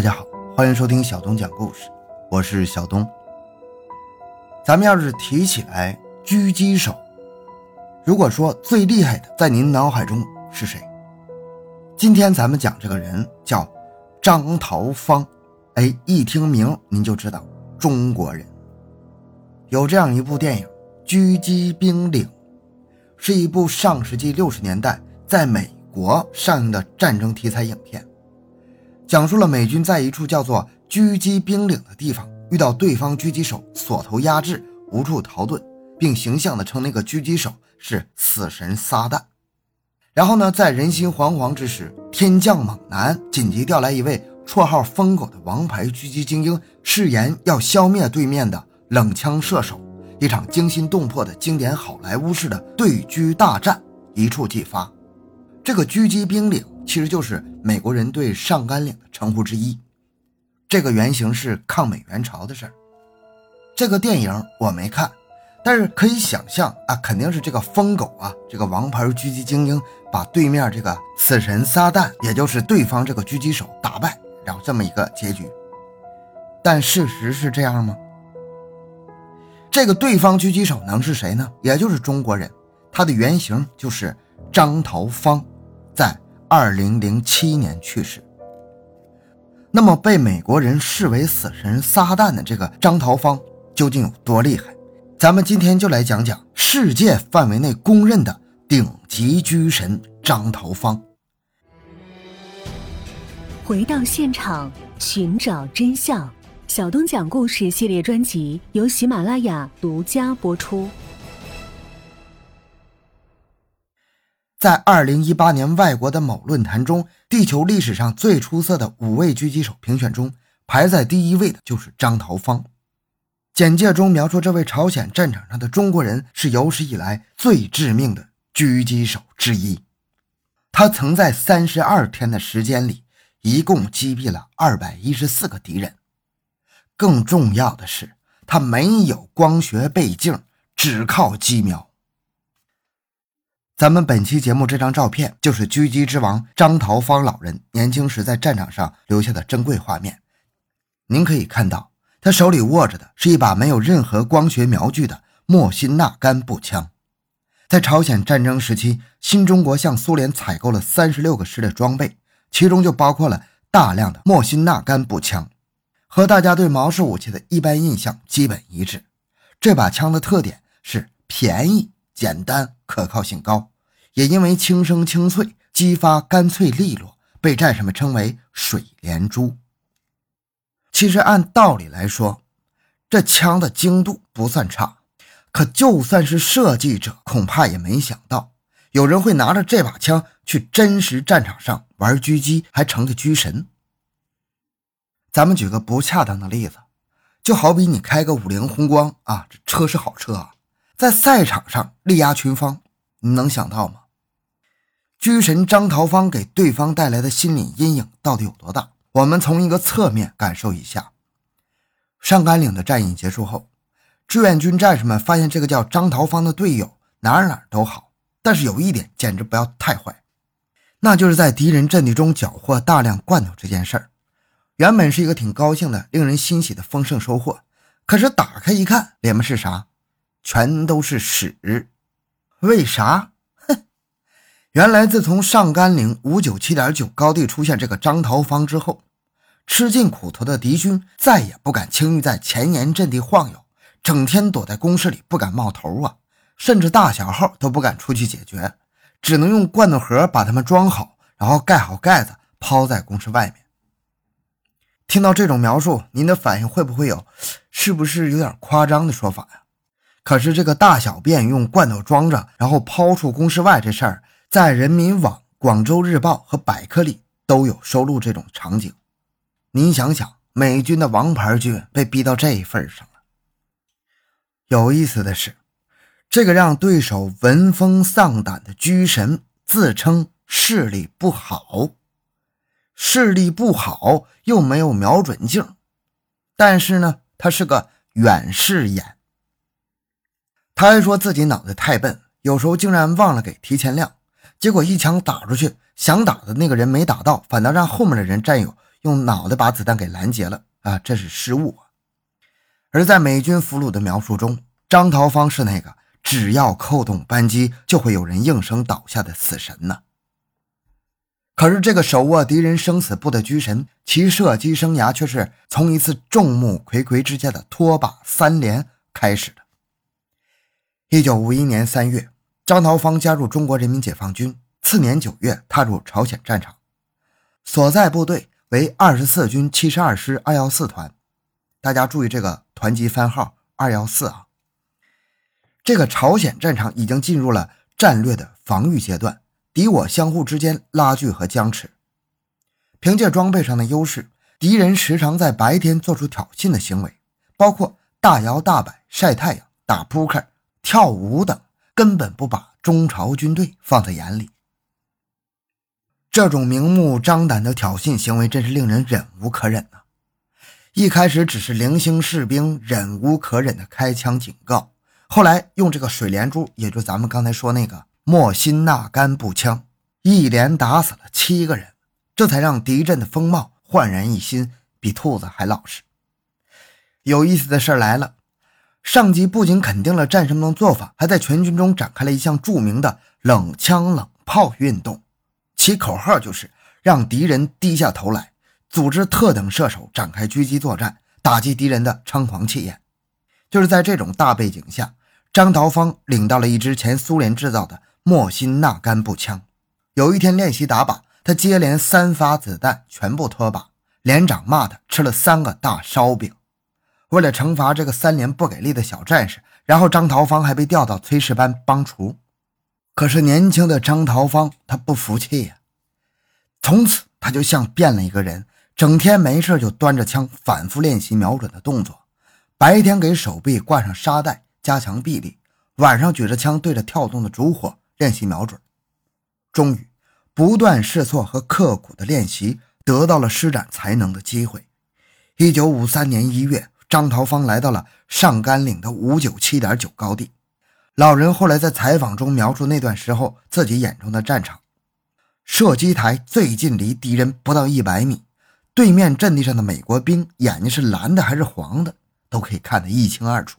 大家好，欢迎收听小东讲故事，我是小东。咱们要是提起来狙击手，如果说最厉害的，在您脑海中是谁？今天咱们讲这个人叫张桃芳，哎，一听名您就知道中国人。有这样一部电影《狙击兵领》，是一部上世纪六十年代在美国上映的战争题材影片。讲述了美军在一处叫做狙击兵岭的地方遇到对方狙击手锁头压制，无处逃遁，并形象地称那个狙击手是死神撒旦。然后呢，在人心惶惶之时，天降猛男紧急调来一位绰号“疯狗”的王牌狙击精英，誓言要消灭对面的冷枪射手。一场惊心动魄的经典好莱坞式的对狙大战一触即发。这个狙击兵岭。其实就是美国人对上甘岭的称呼之一，这个原型是抗美援朝的事儿。这个电影我没看，但是可以想象啊，肯定是这个疯狗啊，这个王牌狙击精英把对面这个死神撒旦，也就是对方这个狙击手打败，然后这么一个结局。但事实是这样吗？这个对方狙击手能是谁呢？也就是中国人，他的原型就是张桃芳，在。二零零七年去世。那么，被美国人视为死神撒旦的这个张桃芳究竟有多厉害？咱们今天就来讲讲世界范围内公认的顶级狙神张桃芳。回到现场，寻找真相。小东讲故事系列专辑由喜马拉雅独家播出。在二零一八年外国的某论坛中，地球历史上最出色的五位狙击手评选中，排在第一位的就是张桃芳。简介中描述，这位朝鲜战场上的中国人是有史以来最致命的狙击手之一。他曾在三十二天的时间里，一共击毙了二百一十四个敌人。更重要的是，他没有光学倍镜，只靠机瞄。咱们本期节目这张照片就是狙击之王张桃芳老人年轻时在战场上留下的珍贵画面。您可以看到，他手里握着的是一把没有任何光学瞄具的莫辛纳甘步枪。在朝鲜战争时期，新中国向苏联采购了三十六个师的装备，其中就包括了大量的莫辛纳甘步枪。和大家对毛式武器的一般印象基本一致，这把枪的特点是便宜、简单、可靠性高。也因为轻声清脆，击发干脆利落，被战士们称为“水连珠”。其实按道理来说，这枪的精度不算差，可就算是设计者，恐怕也没想到有人会拿着这把枪去真实战场上玩狙击，还成个狙神。咱们举个不恰当的例子，就好比你开个五菱宏光啊，这车是好车啊，在赛场上力压群芳，你能想到吗？狙神张桃芳给对方带来的心理阴影到底有多大？我们从一个侧面感受一下。上甘岭的战役结束后，志愿军战士们发现这个叫张桃芳的队友哪儿哪儿都好，但是有一点简直不要太坏，那就是在敌人阵地中缴获大量罐头这件事儿。原本是一个挺高兴的、令人欣喜的丰盛收获，可是打开一看，里面是啥？全都是屎！为啥？哼原来，自从上甘岭五九七点九高地出现这个张桃芳之后，吃尽苦头的敌军再也不敢轻易在前沿阵地晃悠，整天躲在工事里不敢冒头啊，甚至大小号都不敢出去解决，只能用罐头盒把它们装好，然后盖好盖子抛在工事外面。听到这种描述，您的反应会不会有是不是有点夸张的说法呀？可是这个大小便用罐头装着，然后抛出公事外这事儿。在人民网、广州日报和百科里都有收录这种场景。您想想，美军的王牌军被逼到这一份上了。有意思的是，这个让对手闻风丧胆的狙神自称视力不好，视力不好又没有瞄准镜，但是呢，他是个远视眼。他还说自己脑袋太笨，有时候竟然忘了给提前量。结果一枪打出去，想打的那个人没打到，反倒让后面的人战友用脑袋把子弹给拦截了啊，这是失误啊。而在美军俘虏的描述中，张桃芳是那个只要扣动扳机就会有人应声倒下的死神呢。可是这个手握敌人生死簿的狙神，其射击生涯却是从一次众目睽睽之下的拖把三连开始的。一九五一年三月，张桃芳加入中国人民解放军，次年九月踏入朝鲜战场，所在部队为二十四军七十二师二幺四团。大家注意这个团级番号二幺四啊。这个朝鲜战场已经进入了战略的防御阶段。敌我相互之间拉锯和僵持，凭借装备上的优势，敌人时常在白天做出挑衅的行为，包括大摇大摆、晒太阳、打扑克、跳舞等，根本不把中朝军队放在眼里。这种明目张胆的挑衅行为真是令人忍无可忍呐！一开始只是零星士兵忍无可忍的开枪警告，后来用这个水连珠，也就咱们刚才说那个。莫辛纳甘步枪一连打死了七个人，这才让敌阵的风貌焕然一新，比兔子还老实。有意思的事来了，上级不仅肯定了战士们的做法，还在全军中展开了一项著名的冷枪冷炮运动，其口号就是让敌人低下头来，组织特等射手展开狙击作战，打击敌人的猖狂气焰。就是在这种大背景下，张桃芳领到了一支前苏联制造的。莫辛纳甘步枪，有一天练习打靶，他接连三发子弹全部脱靶，连长骂他吃了三个大烧饼。为了惩罚这个三连不给力的小战士，然后张桃芳还被调到炊事班帮厨。可是年轻的张桃芳他不服气呀，从此他就像变了一个人，整天没事就端着枪反复练习瞄准的动作，白天给手臂挂上沙袋加强臂力，晚上举着枪对着跳动的烛火。练习瞄准，终于，不断试错和刻苦的练习得到了施展才能的机会。一九五三年一月，张桃芳来到了上甘岭的五九七点九高地。老人后来在采访中描述那段时候自己眼中的战场：射击台最近离敌人不到一百米，对面阵地上的美国兵眼睛是蓝的还是黄的，都可以看得一清二楚。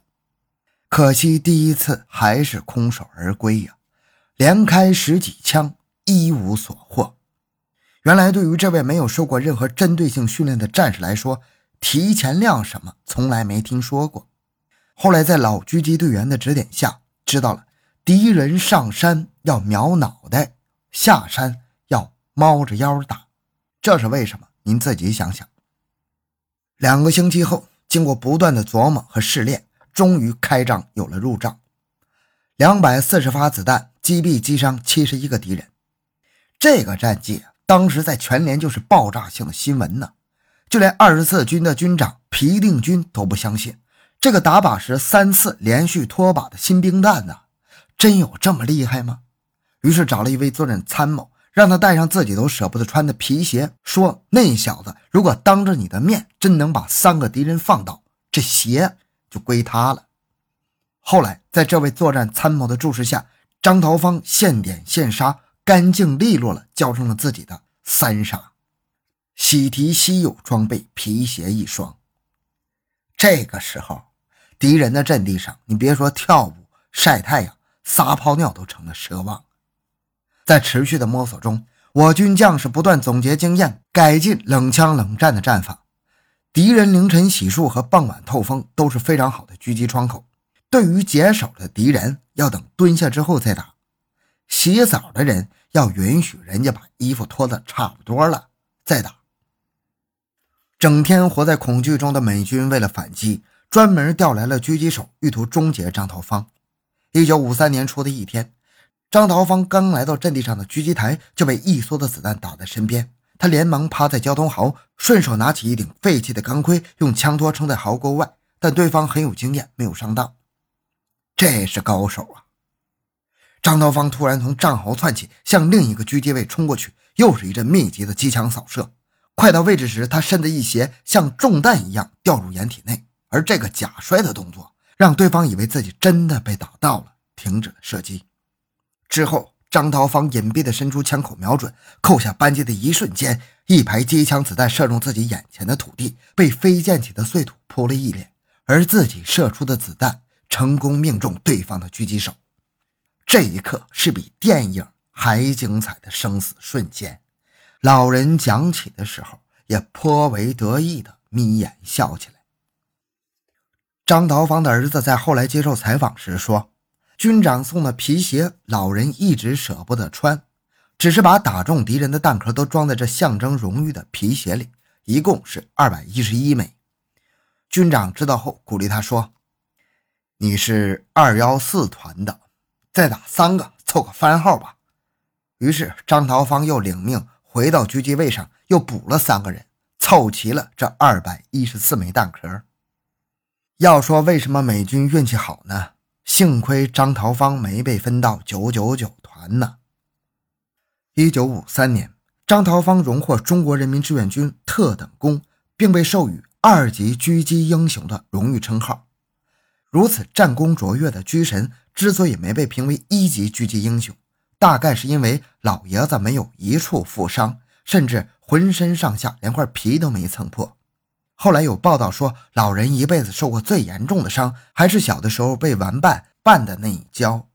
可惜第一次还是空手而归呀。连开十几枪，一无所获。原来，对于这位没有受过任何针对性训练的战士来说，提前亮什么从来没听说过。后来，在老狙击队员的指点下，知道了敌人上山要瞄脑袋，下山要猫着腰打。这是为什么？您自己想想。两个星期后，经过不断的琢磨和试炼，终于开仗有了入账。两百四十发子弹击毙击伤七十一个敌人，这个战绩当时在全连就是爆炸性的新闻呢。就连二十四军的军长皮定均都不相信，这个打靶时三次连续脱靶的新兵蛋呢，真有这么厉害吗？于是找了一位作战参谋，让他带上自己都舍不得穿的皮鞋，说那小子如果当着你的面真能把三个敌人放倒，这鞋就归他了。后来，在这位作战参谋的注视下，张桃芳现点现杀，干净利落了交上了自己的三杀，喜提稀有装备皮鞋一双。这个时候，敌人的阵地上，你别说跳舞、晒太阳、撒泡尿都成了奢望。在持续的摸索中，我军将士不断总结经验，改进冷枪冷战的战法。敌人凌晨洗漱和傍晚透风都是非常好的狙击窗口。对于解手的敌人，要等蹲下之后再打；洗澡的人要允许人家把衣服脱得差不多了再打。整天活在恐惧中的美军为了反击，专门调来了狙击手，意图终结张桃芳。一九五三年初的一天，张桃芳刚来到阵地上的狙击台，就被一梭子子弹打在身边。他连忙趴在交通壕，顺手拿起一顶废弃的钢盔，用枪托撑在壕沟外。但对方很有经验，没有上当。这是高手啊！张桃芳突然从战壕窜起，向另一个狙击位冲过去，又是一阵密集的机枪扫射。快到位置时，他身子一斜，像中弹一样掉入掩体内。而这个假摔的动作，让对方以为自己真的被打到了，停止了射击。之后，张桃芳隐蔽地伸出枪口，瞄准，扣下扳机的一瞬间，一排机枪子弹射中自己眼前的土地，被飞溅起的碎土扑了一脸，而自己射出的子弹成功命中对方的狙击手。这一刻是比电影还精彩的生死瞬间。老人讲起的时候也颇为得意地眯眼笑起来。张桃芳的儿子在后来接受采访时说。军长送的皮鞋，老人一直舍不得穿，只是把打中敌人的弹壳都装在这象征荣誉的皮鞋里，一共是二百一十一枚。军长知道后鼓励他说：“你是二幺四团的，再打三个凑个番号吧。”于是张桃芳又领命回到狙击位上，又补了三个人，凑齐了这二百一十四枚弹壳。要说为什么美军运气好呢？幸亏张桃芳没被分到九九九团呢。一九五三年，张桃芳荣获中国人民志愿军特等功，并被授予二级狙击英雄的荣誉称号。如此战功卓越的狙神，之所以没被评为一级狙击英雄，大概是因为老爷子没有一处负伤，甚至浑身上下连块皮都没蹭破。后来有报道说，老人一辈子受过最严重的伤，还是小的时候被玩伴绊的那一跤。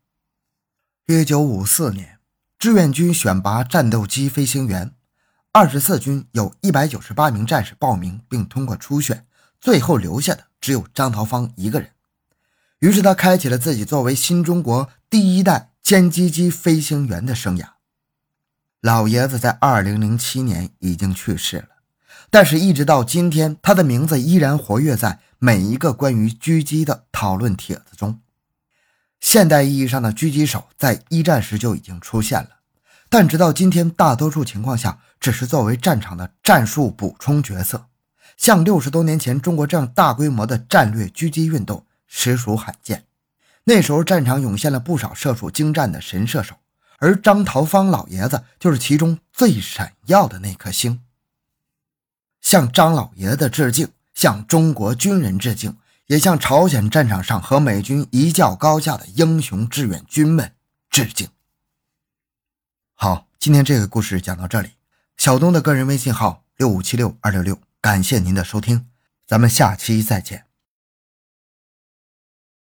一九五四年，志愿军选拔战斗机飞行员，二十四军有一百九十八名战士报名并通过初选，最后留下的只有张桃芳一个人。于是他开启了自己作为新中国第一代歼击机飞行员的生涯。老爷子在二零零七年已经去世了。但是，一直到今天，他的名字依然活跃在每一个关于狙击的讨论帖子中。现代意义上的狙击手在一战时就已经出现了，但直到今天，大多数情况下只是作为战场的战术补充角色。像六十多年前中国这样大规模的战略狙击运动实属罕见。那时候，战场涌现了不少射术精湛的神射手，而张桃芳老爷子就是其中最闪耀的那颗星。向张老爷子致敬，向中国军人致敬，也向朝鲜战场上和美军一较高下的英雄志愿军们致敬。好，今天这个故事讲到这里。小东的个人微信号六五七六二六六，感谢您的收听，咱们下期再见。